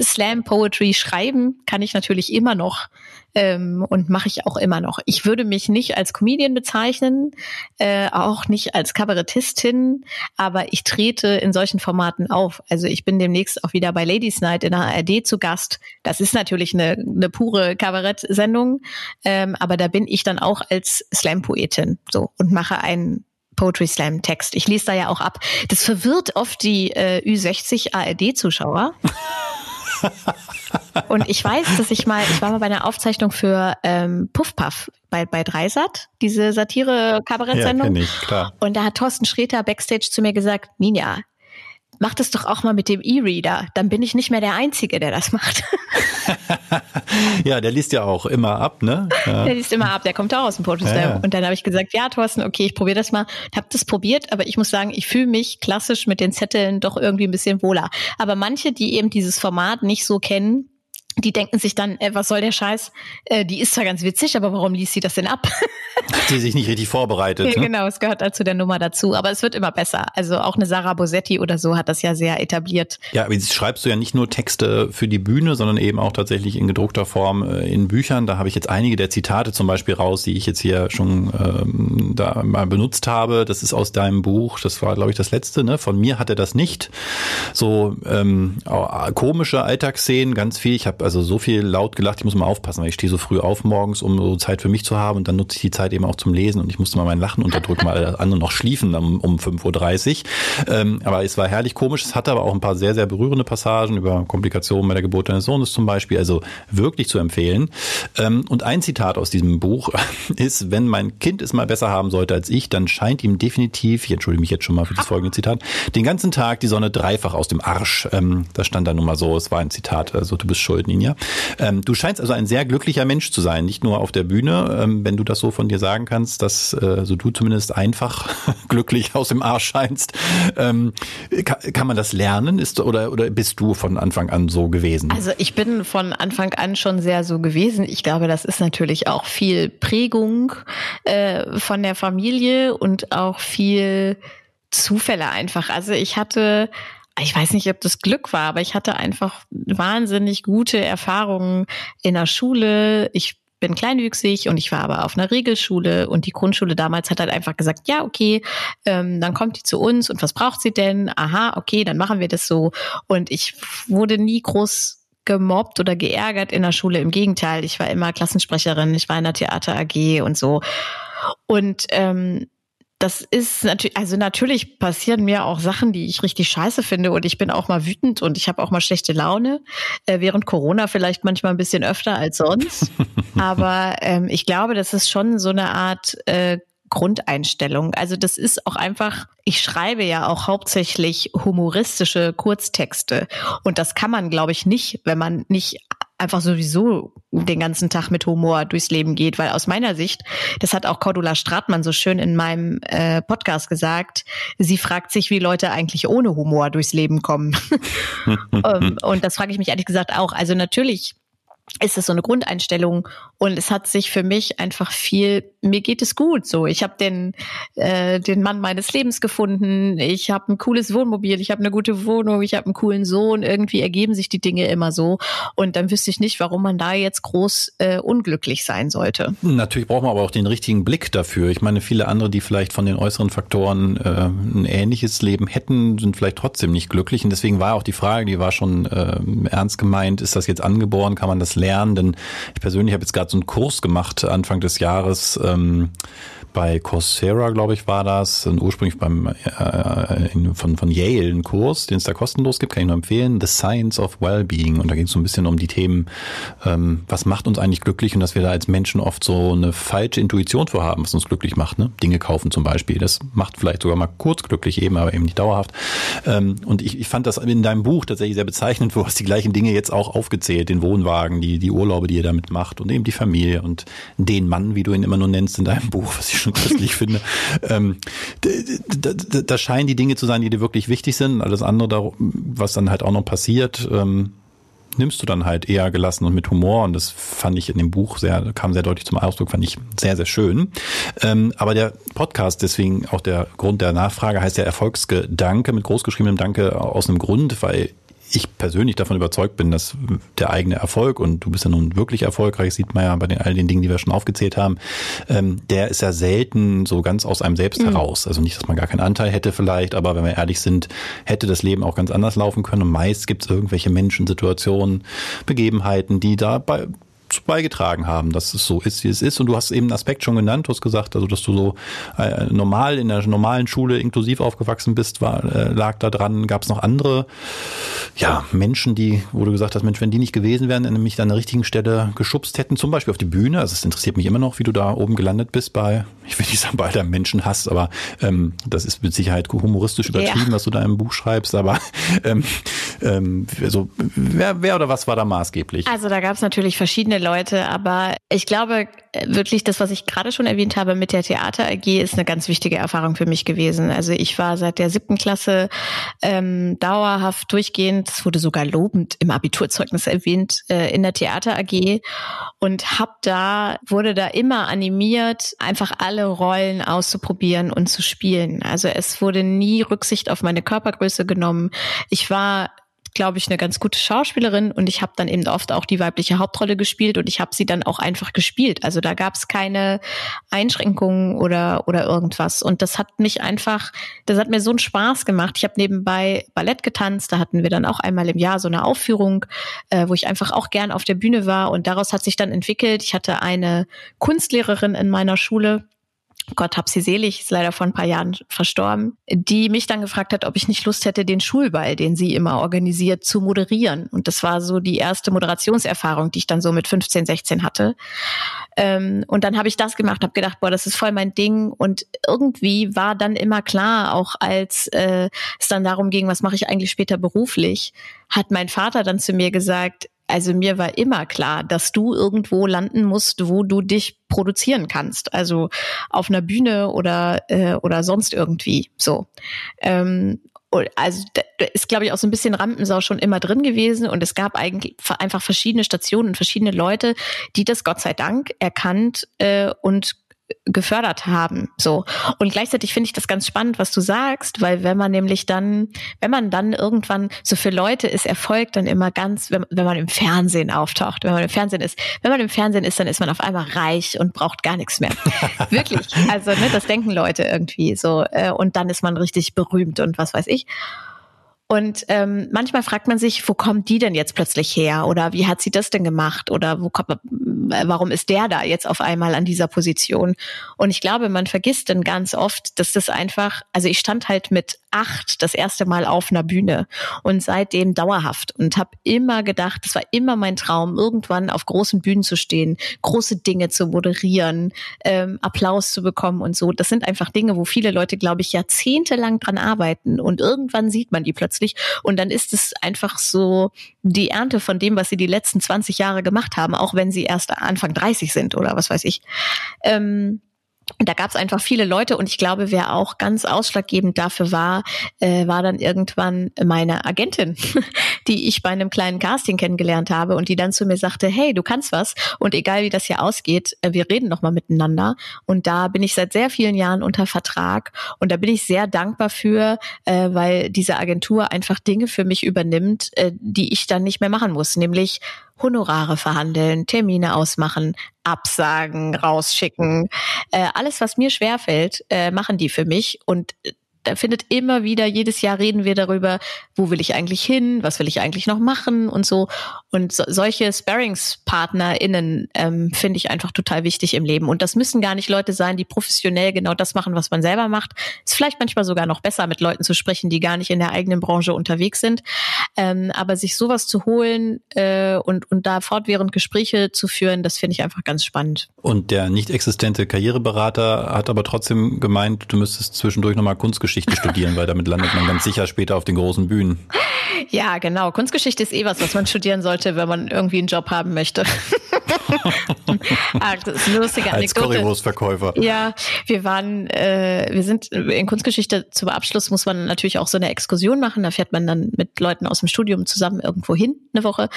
Slam Poetry schreiben kann ich natürlich immer noch ähm, und mache ich auch immer noch. Ich würde mich nicht als Comedian bezeichnen, äh, auch nicht als Kabarettistin, aber ich trete in solchen Formaten auf. Also ich bin demnächst auch wieder bei Ladies Night in der ARD zu Gast. Das ist natürlich eine, eine pure Kabarett-Sendung, ähm, aber da bin ich dann auch als Slam-Poetin so und mache einen Poetry Slam Text. Ich lese da ja auch ab. Das verwirrt oft die äh, Ü60 ARD-Zuschauer. Und ich weiß, dass ich mal, ich war mal bei einer Aufzeichnung für ähm, Puff Puff bei, bei Dreisat, diese Satire-Kabarett-Sendung. Ja, ich, klar. Und da hat Thorsten Sträter backstage zu mir gesagt, Ninja, mach das doch auch mal mit dem E-Reader. Dann bin ich nicht mehr der Einzige, der das macht. ja, der liest ja auch immer ab, ne? Ja. Der liest immer ab, der kommt auch aus dem Portus ja, ja. Und dann habe ich gesagt, ja, Thorsten, okay, ich probiere das mal. Hab das probiert, aber ich muss sagen, ich fühle mich klassisch mit den Zetteln doch irgendwie ein bisschen wohler. Aber manche, die eben dieses Format nicht so kennen, die denken sich dann, äh, was soll der Scheiß? Äh, die ist zwar ganz witzig, aber warum liest sie das denn ab? Hat sie sich nicht richtig vorbereitet. Ja, ne? Genau, es gehört dazu der Nummer dazu. Aber es wird immer besser. Also auch eine Sarah Bosetti oder so hat das ja sehr etabliert. Ja, aber jetzt schreibst du ja nicht nur Texte für die Bühne, sondern eben auch tatsächlich in gedruckter Form äh, in Büchern. Da habe ich jetzt einige der Zitate zum Beispiel raus, die ich jetzt hier schon ähm, da mal benutzt habe. Das ist aus deinem Buch. Das war, glaube ich, das letzte. Ne? Von mir hat er das nicht. So ähm, komische Alltagsszenen, ganz viel. Ich habe also so viel laut gelacht, ich muss mal aufpassen, weil ich stehe so früh auf morgens, um so Zeit für mich zu haben und dann nutze ich die Zeit eben auch zum Lesen und ich musste mal mein Lachen unterdrücken, weil alle anderen noch schliefen um, um 5.30 Uhr. Ähm, aber es war herrlich komisch, es hatte aber auch ein paar sehr, sehr berührende Passagen über Komplikationen bei der Geburt deines Sohnes zum Beispiel, also wirklich zu empfehlen. Ähm, und ein Zitat aus diesem Buch ist, wenn mein Kind es mal besser haben sollte als ich, dann scheint ihm definitiv, ich entschuldige mich jetzt schon mal für das folgende Zitat, den ganzen Tag die Sonne dreifach aus dem Arsch. Ähm, das stand da nun mal so, es war ein Zitat, also du bist schuld, Ninja. Ähm, du scheinst also ein sehr glücklicher Mensch zu sein, nicht nur auf der Bühne, ähm, wenn du das so von dir sagen kannst, dass äh, so du zumindest einfach glücklich aus dem Arsch scheinst. Ähm, kann, kann man das lernen? Ist oder oder bist du von Anfang an so gewesen? Also ich bin von Anfang an schon sehr so gewesen. Ich glaube, das ist natürlich auch viel Prägung äh, von der Familie und auch viel Zufälle einfach. Also ich hatte ich weiß nicht, ob das Glück war, aber ich hatte einfach wahnsinnig gute Erfahrungen in der Schule. Ich bin kleinwüchsig und ich war aber auf einer Regelschule und die Grundschule damals hat halt einfach gesagt, ja, okay, ähm, dann kommt die zu uns und was braucht sie denn? Aha, okay, dann machen wir das so. Und ich wurde nie groß gemobbt oder geärgert in der Schule. Im Gegenteil, ich war immer Klassensprecherin, ich war in der Theater AG und so. Und ähm, das ist natürlich, also natürlich passieren mir auch Sachen, die ich richtig scheiße finde und ich bin auch mal wütend und ich habe auch mal schlechte Laune. Äh, während Corona vielleicht manchmal ein bisschen öfter als sonst. Aber ähm, ich glaube, das ist schon so eine Art äh, Grundeinstellung. Also das ist auch einfach, ich schreibe ja auch hauptsächlich humoristische Kurztexte und das kann man, glaube ich, nicht, wenn man nicht einfach sowieso den ganzen Tag mit Humor durchs Leben geht, weil aus meiner Sicht, das hat auch Cordula Stratmann so schön in meinem äh, Podcast gesagt, sie fragt sich, wie Leute eigentlich ohne Humor durchs Leben kommen. um, ähm, und das frage ich mich ehrlich gesagt auch. Also natürlich ist es so eine Grundeinstellung und es hat sich für mich einfach viel mir geht es gut so. Ich habe den äh, den Mann meines Lebens gefunden. Ich habe ein cooles Wohnmobil. Ich habe eine gute Wohnung. Ich habe einen coolen Sohn. Irgendwie ergeben sich die Dinge immer so. Und dann wüsste ich nicht warum man da jetzt groß äh, unglücklich sein sollte. Natürlich braucht man aber auch den richtigen Blick dafür. Ich meine viele andere die vielleicht von den äußeren Faktoren äh, ein ähnliches Leben hätten sind vielleicht trotzdem nicht glücklich. Und deswegen war auch die Frage die war schon äh, ernst gemeint. Ist das jetzt angeboren? Kann man das lernen, denn ich persönlich habe jetzt gerade so einen Kurs gemacht Anfang des Jahres. Ähm, bei Coursera, glaube ich, war das, ursprünglich beim äh, von, von Yale ein Kurs, den es da kostenlos gibt, kann ich nur empfehlen, The Science of Wellbeing. Und da ging es so ein bisschen um die Themen, ähm, was macht uns eigentlich glücklich und dass wir da als Menschen oft so eine falsche Intuition vorhaben, was uns glücklich macht. Ne? Dinge kaufen zum Beispiel, das macht vielleicht sogar mal kurz glücklich eben, aber eben nicht dauerhaft. Ähm, und ich, ich fand das in deinem Buch tatsächlich sehr bezeichnend, wo hast die gleichen Dinge jetzt auch aufgezählt, den Wohnwagen, die, die Urlaube, die ihr damit macht und eben die Familie und den Mann, wie du ihn immer nur nennst in deinem Buch, was ich schon köstlich finde. Ähm, da, da, da scheinen die Dinge zu sein, die dir wirklich wichtig sind. Alles andere, was dann halt auch noch passiert, ähm, nimmst du dann halt eher gelassen und mit Humor. Und das fand ich in dem Buch sehr, kam sehr deutlich zum Ausdruck, fand ich sehr, sehr schön. Ähm, aber der Podcast, deswegen auch der Grund der Nachfrage, heißt ja Erfolgsgedanke mit großgeschriebenem Danke aus einem Grund, weil ich persönlich davon überzeugt bin, dass der eigene Erfolg, und du bist ja nun wirklich erfolgreich, sieht man ja bei den, all den Dingen, die wir schon aufgezählt haben, ähm, der ist ja selten so ganz aus einem selbst mhm. heraus. Also nicht, dass man gar keinen Anteil hätte vielleicht, aber wenn wir ehrlich sind, hätte das Leben auch ganz anders laufen können. Und meist gibt es irgendwelche Menschen, Situationen, Begebenheiten, die da bei, beigetragen haben, dass es so ist, wie es ist. Und du hast eben einen Aspekt schon genannt, du hast gesagt, also dass du so äh, normal in der normalen Schule inklusiv aufgewachsen bist, war, äh, lag da dran. Gab es noch andere ja, Menschen, die, wo du gesagt hast, Mensch, wenn die nicht gewesen wären, nämlich an der richtigen Stelle geschubst hätten, zum Beispiel auf die Bühne. Also es interessiert mich immer noch, wie du da oben gelandet bist bei, ich will nicht sagen, bei deinem Menschenhass, aber ähm, das ist mit Sicherheit humoristisch übertrieben, ja. was du da im Buch schreibst. Aber ähm, ähm, also, wer, wer oder was war da maßgeblich? Also da gab es natürlich verschiedene Leute, aber ich glaube wirklich, das, was ich gerade schon erwähnt habe mit der Theater AG, ist eine ganz wichtige Erfahrung für mich gewesen. Also ich war seit der siebten Klasse ähm, dauerhaft durchgehend, es wurde sogar lobend im Abiturzeugnis erwähnt, äh, in der Theater AG und hab da, wurde da immer animiert, einfach alle Rollen auszuprobieren und zu spielen. Also es wurde nie Rücksicht auf meine Körpergröße genommen. Ich war glaube ich, eine ganz gute Schauspielerin und ich habe dann eben oft auch die weibliche Hauptrolle gespielt und ich habe sie dann auch einfach gespielt. Also da gab es keine Einschränkungen oder oder irgendwas und das hat mich einfach, das hat mir so einen Spaß gemacht. Ich habe nebenbei Ballett getanzt, da hatten wir dann auch einmal im Jahr so eine Aufführung, äh, wo ich einfach auch gern auf der Bühne war und daraus hat sich dann entwickelt. Ich hatte eine Kunstlehrerin in meiner Schule, Gott hab sie selig, ist leider vor ein paar Jahren verstorben, die mich dann gefragt hat, ob ich nicht Lust hätte, den Schulball, den sie immer organisiert, zu moderieren. Und das war so die erste Moderationserfahrung, die ich dann so mit 15, 16 hatte. Ähm, und dann habe ich das gemacht, habe gedacht, boah, das ist voll mein Ding. Und irgendwie war dann immer klar, auch als äh, es dann darum ging, was mache ich eigentlich später beruflich, hat mein Vater dann zu mir gesagt, also mir war immer klar, dass du irgendwo landen musst, wo du dich produzieren kannst. Also auf einer Bühne oder äh, oder sonst irgendwie. So. Ähm, also da ist, glaube ich, auch so ein bisschen Rampensau schon immer drin gewesen und es gab eigentlich einfach verschiedene Stationen und verschiedene Leute, die das Gott sei Dank erkannt äh, und gefördert haben. So. Und gleichzeitig finde ich das ganz spannend, was du sagst, weil wenn man nämlich dann, wenn man dann irgendwann, so für Leute ist Erfolg dann immer ganz, wenn, wenn man im Fernsehen auftaucht, wenn man im Fernsehen ist, wenn man im Fernsehen ist, dann ist man auf einmal reich und braucht gar nichts mehr. Wirklich. Also, ne, das denken Leute irgendwie so. Äh, und dann ist man richtig berühmt und was weiß ich. Und ähm, manchmal fragt man sich, wo kommt die denn jetzt plötzlich her? Oder wie hat sie das denn gemacht? Oder wo kommt, warum ist der da jetzt auf einmal an dieser Position? Und ich glaube, man vergisst dann ganz oft, dass das einfach, also ich stand halt mit acht das erste Mal auf einer Bühne und seitdem dauerhaft und habe immer gedacht, es war immer mein Traum, irgendwann auf großen Bühnen zu stehen, große Dinge zu moderieren, ähm, Applaus zu bekommen und so. Das sind einfach Dinge, wo viele Leute, glaube ich, jahrzehntelang dran arbeiten und irgendwann sieht man die plötzlich und dann ist es einfach so die Ernte von dem, was sie die letzten 20 Jahre gemacht haben, auch wenn sie erst Anfang 30 sind oder was weiß ich. Ähm, da gab es einfach viele Leute und ich glaube, wer auch ganz ausschlaggebend dafür war, äh, war dann irgendwann meine Agentin, die ich bei einem kleinen Casting kennengelernt habe und die dann zu mir sagte, hey, du kannst was und egal wie das hier ausgeht, äh, wir reden noch mal miteinander. Und da bin ich seit sehr vielen Jahren unter Vertrag und da bin ich sehr dankbar für, äh, weil diese Agentur einfach Dinge für mich übernimmt, äh, die ich dann nicht mehr machen muss, nämlich Honorare verhandeln, Termine ausmachen, absagen, rausschicken. Äh, alles, was mir schwerfällt, äh, machen die für mich. Und da findet immer wieder, jedes Jahr reden wir darüber, wo will ich eigentlich hin, was will ich eigentlich noch machen und so. Und so, solche SparingspartnerInnen ähm, finde ich einfach total wichtig im Leben. Und das müssen gar nicht Leute sein, die professionell genau das machen, was man selber macht. Ist vielleicht manchmal sogar noch besser, mit Leuten zu sprechen, die gar nicht in der eigenen Branche unterwegs sind. Ähm, aber sich sowas zu holen äh, und, und da fortwährend Gespräche zu führen, das finde ich einfach ganz spannend. Und der nicht existente Karriereberater hat aber trotzdem gemeint, du müsstest zwischendurch nochmal Kunstgeschichte studieren, weil damit landet man ganz sicher später auf den großen Bühnen. Ja, genau. Kunstgeschichte ist eh was, was man studieren sollte, wenn man irgendwie einen Job haben möchte. ah, das ist eine lustige. Als Currywurstverkäufer. Ja, wir waren, äh, wir sind in Kunstgeschichte zum Abschluss muss man natürlich auch so eine Exkursion machen. Da fährt man dann mit Leuten aus dem Studium zusammen irgendwo hin, eine Woche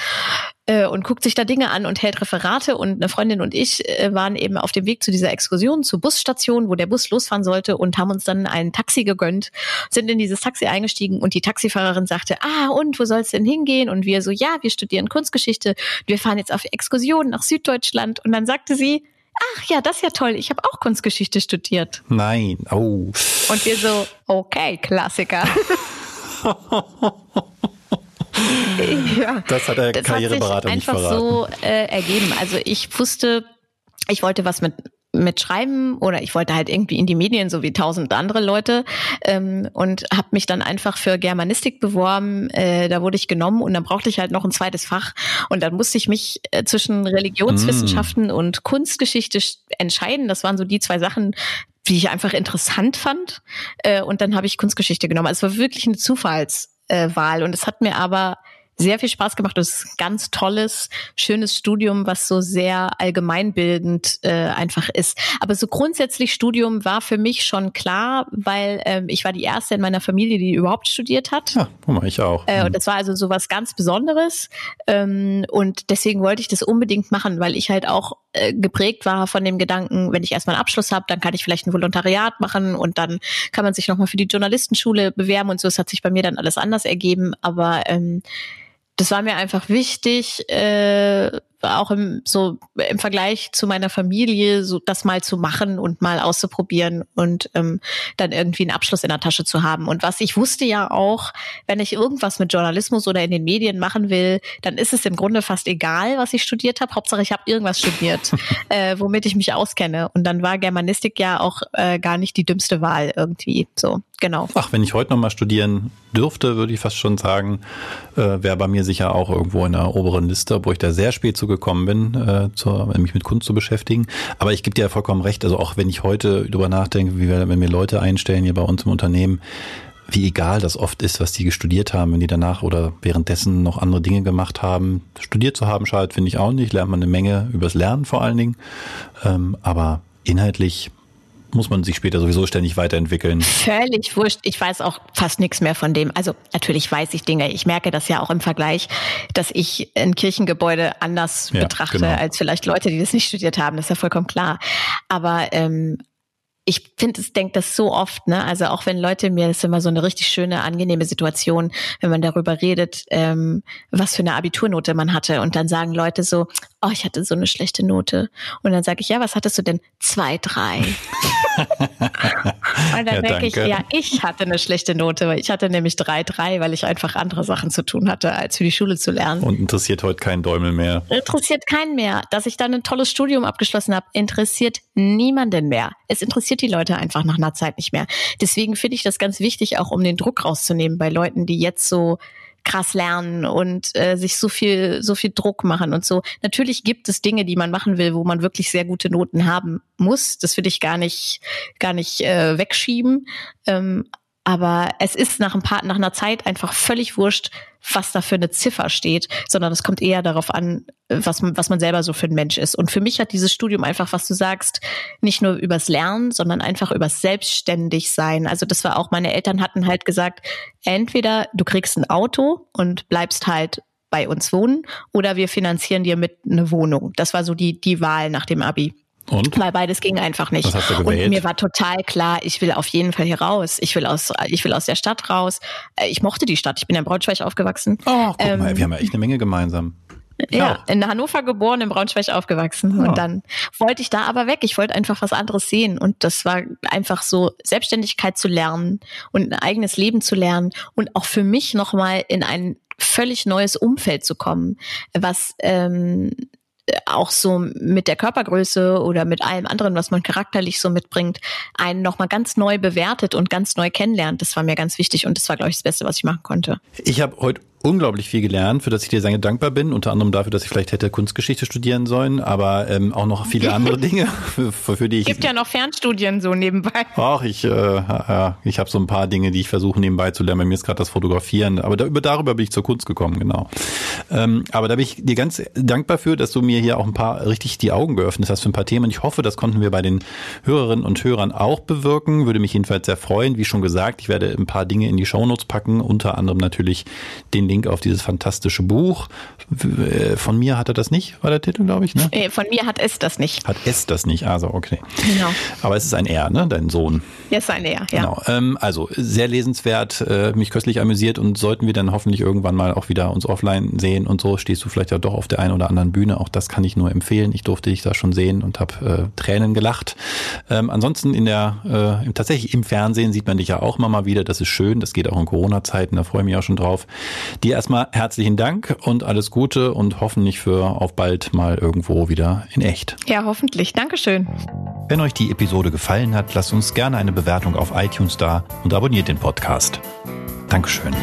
äh, und guckt sich da Dinge an und hält Referate. Und eine Freundin und ich äh, waren eben auf dem Weg zu dieser Exkursion zur Busstation, wo der Bus losfahren sollte und haben uns dann ein Taxi gegönnt, sind in dieses Taxi eingestiegen und die Taxifahrerin sagte, ah, und wo soll es denn hingehen? Und wir so, ja, wir studieren Kunstgeschichte, wir fahren jetzt auf Exkursion nach Süddeutschland. Und dann sagte sie, ach ja, das ist ja toll, ich habe auch Kunstgeschichte studiert. Nein, oh. Und wir so, okay, Klassiker. ja, das hat der das Karriereberater hat sich einfach so äh, ergeben. Also ich wusste, ich wollte was mit mit Schreiben oder ich wollte halt irgendwie in die Medien, so wie tausend andere Leute ähm, und habe mich dann einfach für Germanistik beworben. Äh, da wurde ich genommen und dann brauchte ich halt noch ein zweites Fach und dann musste ich mich äh, zwischen Religionswissenschaften mm. und Kunstgeschichte entscheiden. Das waren so die zwei Sachen, die ich einfach interessant fand äh, und dann habe ich Kunstgeschichte genommen. Also es war wirklich eine Zufallswahl und es hat mir aber sehr viel Spaß gemacht. Das ist ein ganz tolles, schönes Studium, was so sehr allgemeinbildend äh, einfach ist. Aber so grundsätzlich Studium war für mich schon klar, weil ähm, ich war die erste in meiner Familie, die überhaupt studiert hat. Ja, ich auch. Äh, und das war also so was ganz Besonderes. Ähm, und deswegen wollte ich das unbedingt machen, weil ich halt auch äh, geprägt war von dem Gedanken, wenn ich erstmal einen Abschluss habe, dann kann ich vielleicht ein Volontariat machen und dann kann man sich nochmal für die Journalistenschule bewerben und so. Es hat sich bei mir dann alles anders ergeben. Aber ähm, das war mir einfach wichtig, äh, auch im, so im Vergleich zu meiner Familie, so das mal zu machen und mal auszuprobieren und ähm, dann irgendwie einen Abschluss in der Tasche zu haben. Und was ich wusste ja auch, wenn ich irgendwas mit Journalismus oder in den Medien machen will, dann ist es im Grunde fast egal, was ich studiert habe. Hauptsache, ich habe irgendwas studiert, äh, womit ich mich auskenne. Und dann war Germanistik ja auch äh, gar nicht die dümmste Wahl irgendwie. So, genau. Ach, wenn ich heute noch mal studieren dürfte, würde ich fast schon sagen, äh, wäre bei mir sicher auch irgendwo in der oberen Liste, obwohl ich da sehr spät zu gekommen bin, äh, zur, mich mit Kunst zu beschäftigen. Aber ich gebe dir ja vollkommen recht. Also auch wenn ich heute darüber nachdenke, wie wir, wenn wir Leute einstellen hier bei uns im Unternehmen, wie egal das oft ist, was die studiert haben, wenn die danach oder währenddessen noch andere Dinge gemacht haben. Studiert zu haben, schadet, finde ich auch nicht. Lernt man eine Menge übers Lernen vor allen Dingen. Ähm, aber inhaltlich muss man sich später sowieso ständig weiterentwickeln. Völlig wurscht. Ich weiß auch fast nichts mehr von dem. Also natürlich weiß ich Dinge. Ich merke das ja auch im Vergleich, dass ich ein Kirchengebäude anders ja, betrachte genau. als vielleicht Leute, die das nicht studiert haben. Das ist ja vollkommen klar. Aber ähm, ich finde, es denkt das so oft, ne? Also auch wenn Leute mir, das ist immer so eine richtig schöne, angenehme Situation, wenn man darüber redet, ähm, was für eine Abiturnote man hatte. Und dann sagen Leute so, oh, ich hatte so eine schlechte Note. Und dann sage ich, ja, was hattest du denn? Zwei, drei. und dann ja, denke ich, ja, ich hatte eine schlechte Note, weil ich hatte nämlich drei, drei, weil ich einfach andere Sachen zu tun hatte, als für die Schule zu lernen. Und interessiert heute keinen Däumel mehr. Interessiert keinen mehr. Dass ich dann ein tolles Studium abgeschlossen habe, interessiert niemanden mehr. Es interessiert die Leute einfach nach einer Zeit nicht mehr. Deswegen finde ich das ganz wichtig, auch um den Druck rauszunehmen bei Leuten, die jetzt so krass lernen und äh, sich so viel so viel Druck machen und so. Natürlich gibt es Dinge, die man machen will, wo man wirklich sehr gute Noten haben muss. Das will ich gar nicht gar nicht äh, wegschieben. Ähm, aber es ist nach ein paar, nach einer Zeit einfach völlig wurscht, was da für eine Ziffer steht, sondern es kommt eher darauf an, was man, was man selber so für ein Mensch ist. Und für mich hat dieses Studium einfach, was du sagst, nicht nur übers Lernen, sondern einfach übers Selbstständigsein. Also das war auch, meine Eltern hatten halt gesagt, entweder du kriegst ein Auto und bleibst halt bei uns wohnen oder wir finanzieren dir mit eine Wohnung. Das war so die, die Wahl nach dem Abi. Und? Weil beides ging einfach nicht. Was hast du gewählt? Und mir war total klar, ich will auf jeden Fall hier raus. Ich will aus, ich will aus der Stadt raus. Äh, ich mochte die Stadt. Ich bin in Braunschweig aufgewachsen. Oh, guck ähm, mal, wir haben ja echt eine Menge gemeinsam. Ja, auch. in Hannover geboren, in Braunschweig aufgewachsen. Ja. Und dann wollte ich da aber weg. Ich wollte einfach was anderes sehen. Und das war einfach so, Selbstständigkeit zu lernen und ein eigenes Leben zu lernen und auch für mich nochmal in ein völlig neues Umfeld zu kommen, was ähm, auch so mit der Körpergröße oder mit allem anderen, was man charakterlich so mitbringt, einen nochmal ganz neu bewertet und ganz neu kennenlernt. Das war mir ganz wichtig und das war, glaube ich, das Beste, was ich machen konnte. Ich habe heute unglaublich viel gelernt, für das ich dir sehr dankbar bin. Unter anderem dafür, dass ich vielleicht hätte Kunstgeschichte studieren sollen, aber ähm, auch noch viele andere Dinge, für, für die ich. Gibt ja noch Fernstudien so nebenbei. Ach, ich, äh, äh, ich habe so ein paar Dinge, die ich versuche nebenbei zu lernen. Bei mir ist gerade das Fotografieren, aber da, darüber bin ich zur Kunst gekommen, genau. Ähm, aber da bin ich dir ganz dankbar für, dass du mir hier auch ein paar richtig die Augen geöffnet hast für ein paar Themen. Ich hoffe, das konnten wir bei den Hörerinnen und Hörern auch bewirken. Würde mich jedenfalls sehr freuen. Wie schon gesagt, ich werde ein paar Dinge in die Shownotes packen, unter anderem natürlich den Link auf dieses fantastische Buch. Äh, von mir hat er das nicht, war der Titel, glaube ich. Ne? Äh, von mir hat es das nicht. Hat es das nicht, also okay. Genau. Aber es ist ein R, ne? Dein Sohn. Ja, es ist ein R, ja. Genau. Ähm, also sehr lesenswert, äh, mich köstlich amüsiert und sollten wir dann hoffentlich irgendwann mal auch wieder uns offline sehen und so, stehst du vielleicht ja doch auf der einen oder anderen Bühne. Auch das kann ich nur empfehlen. Ich durfte dich da schon sehen und habe äh, Tränen gelacht. Ähm, ansonsten in der äh, tatsächlich im Fernsehen sieht man dich ja auch mal wieder. Das ist schön. Das geht auch in Corona-Zeiten. Da freue ich mich auch schon drauf. Dir erstmal erstmal herzlichen Dank und alles Gute und hoffentlich für auf bald mal irgendwo wieder in echt. Ja, hoffentlich. Dankeschön. Wenn euch die Episode gefallen hat, lasst uns gerne eine Bewertung auf iTunes da und abonniert den Podcast. Dankeschön.